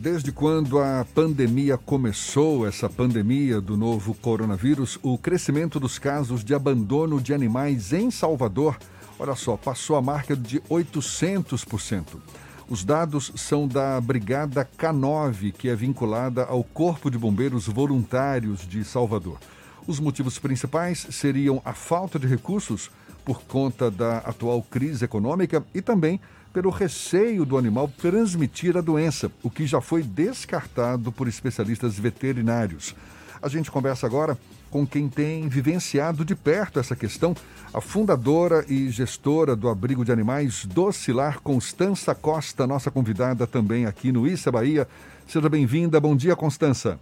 Desde quando a pandemia começou, essa pandemia do novo coronavírus, o crescimento dos casos de abandono de animais em Salvador, olha só, passou a marca de 800%. Os dados são da Brigada K9, que é vinculada ao Corpo de Bombeiros Voluntários de Salvador. Os motivos principais seriam a falta de recursos por conta da atual crise econômica e também pelo receio do animal transmitir a doença, o que já foi descartado por especialistas veterinários. A gente conversa agora com quem tem vivenciado de perto essa questão, a fundadora e gestora do abrigo de animais Docilar, Constança Costa, nossa convidada também aqui no Issa Bahia. Seja bem-vinda. Bom dia, Constança.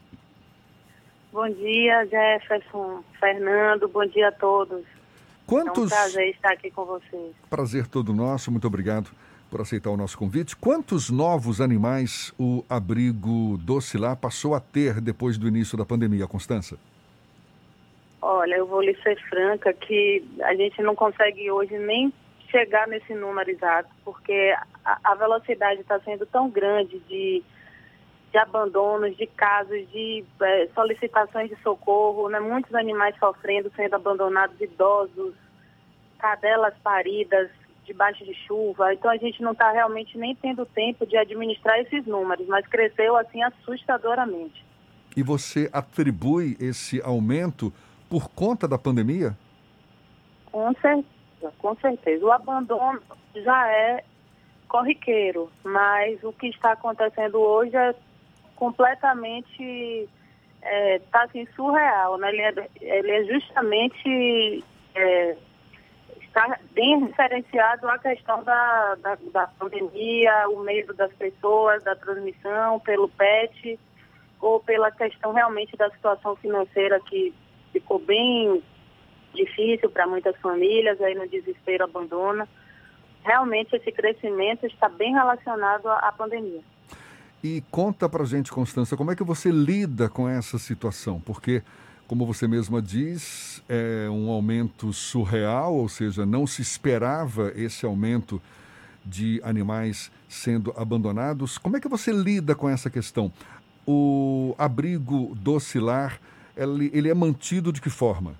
Bom dia, Jefferson, Fernando, bom dia a todos. Quantos... É um prazer estar aqui com vocês. Prazer todo nosso, muito obrigado por aceitar o nosso convite. Quantos novos animais o abrigo Docilar passou a ter depois do início da pandemia, Constança? Olha, eu vou lhe ser franca que a gente não consegue hoje nem chegar nesse número exato, porque a, a velocidade está sendo tão grande de, de abandonos, de casos, de é, solicitações de socorro, né? muitos animais sofrendo, sendo abandonados, idosos, cadelas paridas, debaixo de chuva. Então a gente não está realmente nem tendo tempo de administrar esses números, mas cresceu assim assustadoramente. E você atribui esse aumento por conta da pandemia? Com certeza, com certeza. O abandono já é corriqueiro, mas o que está acontecendo hoje é completamente está é, tá, assim, surreal, né? Ele é, ele é justamente é, está bem diferenciado a questão da, da, da, pandemia, o medo das pessoas, da transmissão pelo PET, ou pela questão realmente da situação financeira que ficou bem difícil para muitas famílias, aí no desespero abandona. Realmente esse crescimento está bem relacionado à, à pandemia. E conta para gente, Constança, como é que você lida com essa situação? Porque como você mesma diz, é um aumento surreal, ou seja, não se esperava esse aumento de animais sendo abandonados. Como é que você lida com essa questão? O abrigo docilar, ele, ele é mantido de que forma?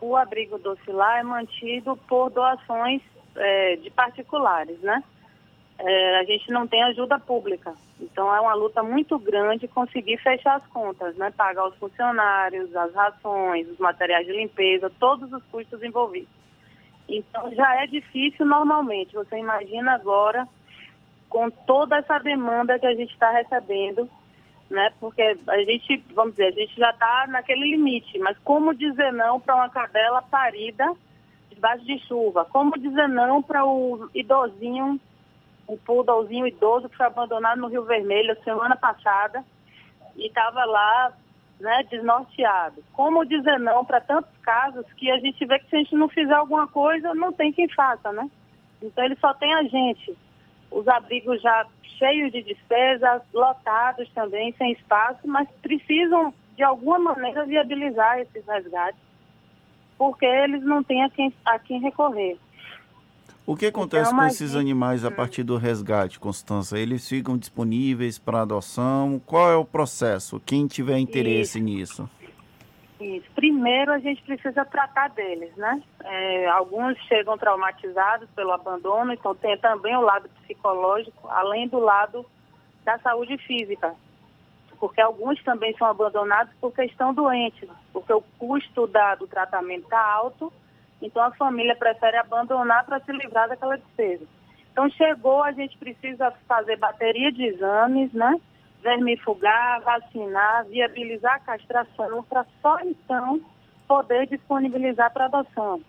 O abrigo docilar é mantido por doações é, de particulares, né? É, a gente não tem ajuda pública. Então é uma luta muito grande conseguir fechar as contas, né? Pagar os funcionários, as rações, os materiais de limpeza, todos os custos envolvidos. Então já é difícil normalmente. Você imagina agora com toda essa demanda que a gente está recebendo, né? Porque a gente, vamos dizer, a gente já está naquele limite, mas como dizer não para uma cadela parida debaixo de chuva? Como dizer não para o idosinho um poodlezinho idoso que foi abandonado no Rio Vermelho semana passada e estava lá né, desnorteado. Como dizer não para tantos casos que a gente vê que se a gente não fizer alguma coisa, não tem quem faça, né? Então ele só tem a gente. Os abrigos já cheios de despesas, lotados também, sem espaço, mas precisam de alguma maneira viabilizar esses resgates, porque eles não têm a quem, a quem recorrer. O que acontece então, com esses animais a partir do resgate, Constança? Eles ficam disponíveis para adoção? Qual é o processo? Quem tiver interesse Isso. nisso? Isso. Primeiro a gente precisa tratar deles, né? É, alguns chegam traumatizados pelo abandono, então tem também o lado psicológico, além do lado da saúde física. Porque alguns também são abandonados porque estão doentes, porque o custo da, do tratamento está alto então a família prefere abandonar para se livrar daquela despesa. Então chegou, a gente precisa fazer bateria de exames, né? Vermifugar, vacinar, viabilizar a castração para só então poder disponibilizar para adoção.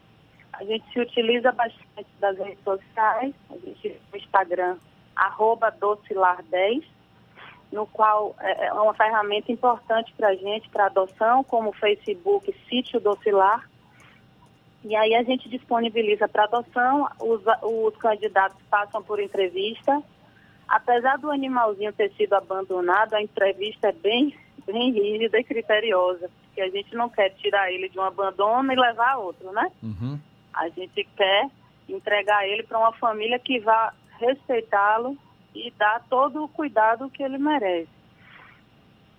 A gente se utiliza bastante das redes sociais, a gente no Instagram, arroba docilar10, no qual é, é uma ferramenta importante para a gente, para adoção, como o Facebook Sítio Docilar, e aí a gente disponibiliza para adoção, os, os candidatos passam por entrevista. Apesar do animalzinho ter sido abandonado, a entrevista é bem, bem rígida e criteriosa, porque a gente não quer tirar ele de um abandono e levar a outro, né? Uhum. A gente quer entregar ele para uma família que vá respeitá-lo e dar todo o cuidado que ele merece.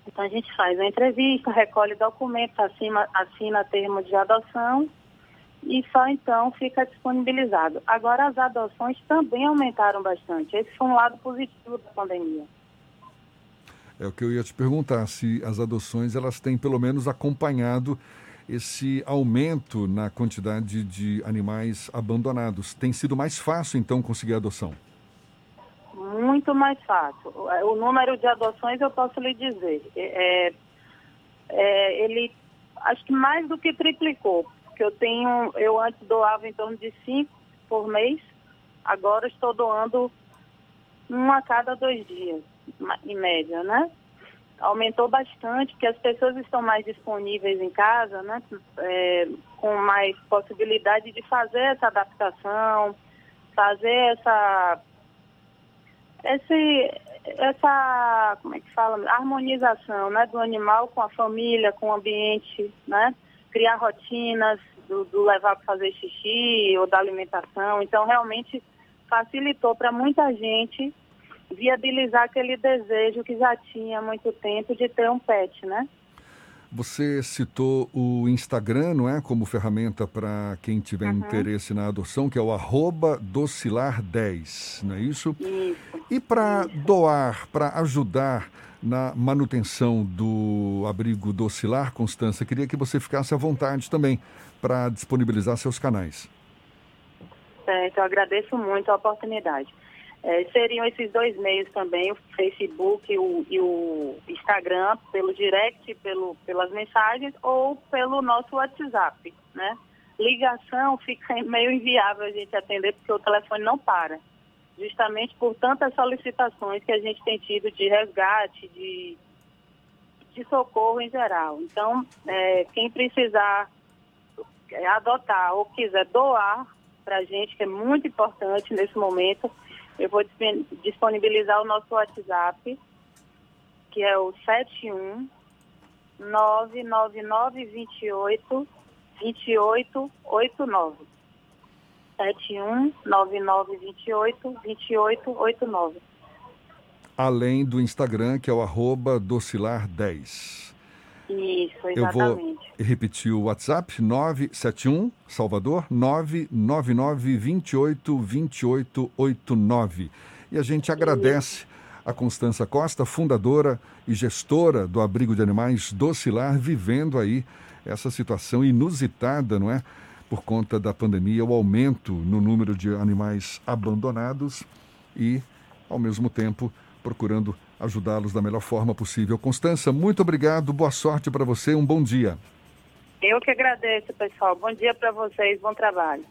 Então a gente faz a entrevista, recolhe documentos, assina, assina termo de adoção e só então fica disponibilizado. Agora as adoções também aumentaram bastante. Esse foi um lado positivo da pandemia. É o que eu ia te perguntar, se as adoções elas têm pelo menos acompanhado esse aumento na quantidade de animais abandonados. Tem sido mais fácil então conseguir adoção? Muito mais fácil. O número de adoções eu posso lhe dizer, é, é, ele acho que mais do que triplicou, tenho, eu antes doava em torno de cinco por mês, agora estou doando um a cada dois dias, em média, né? Aumentou bastante, porque as pessoas estão mais disponíveis em casa, né? É, com mais possibilidade de fazer essa adaptação, fazer essa esse, essa, como é que fala, harmonização, né, do animal com a família, com o ambiente, né, criar rotinas do, do levar para fazer xixi ou da alimentação. Então, realmente facilitou para muita gente viabilizar aquele desejo que já tinha há muito tempo de ter um pet, né? Você citou o Instagram, não é? Como ferramenta para quem tiver uhum. interesse na adoção, que é o arroba docilar10, não é isso? Isso. E para doar, para ajudar na manutenção do abrigo docilar, Constança, queria que você ficasse à vontade também para disponibilizar seus canais. Certo, eu agradeço muito a oportunidade. É, seriam esses dois meios também, o Facebook o, e o Instagram, pelo direct, pelo, pelas mensagens ou pelo nosso WhatsApp, né? Ligação fica meio inviável a gente atender porque o telefone não para, justamente por tantas solicitações que a gente tem tido de resgate, de, de socorro em geral. Então, é, quem precisar adotar ou quiser doar para a gente, que é muito importante nesse momento, eu vou disponibilizar o nosso WhatsApp, que é o 71 99928 2889. 71 9928 2889. Além do Instagram, que é o arroba docilar10. Isso, exatamente. Eu vou repetir o WhatsApp, 971, Salvador, 999282889. E a gente agradece a Constança Costa, fundadora e gestora do Abrigo de Animais Docilar, vivendo aí essa situação inusitada, não é? Por conta da pandemia, o aumento no número de animais abandonados e, ao mesmo tempo, procurando ajudá-los da melhor forma possível. Constança, muito obrigado, boa sorte para você, um bom dia. Eu que agradeço, pessoal. Bom dia para vocês, bom trabalho.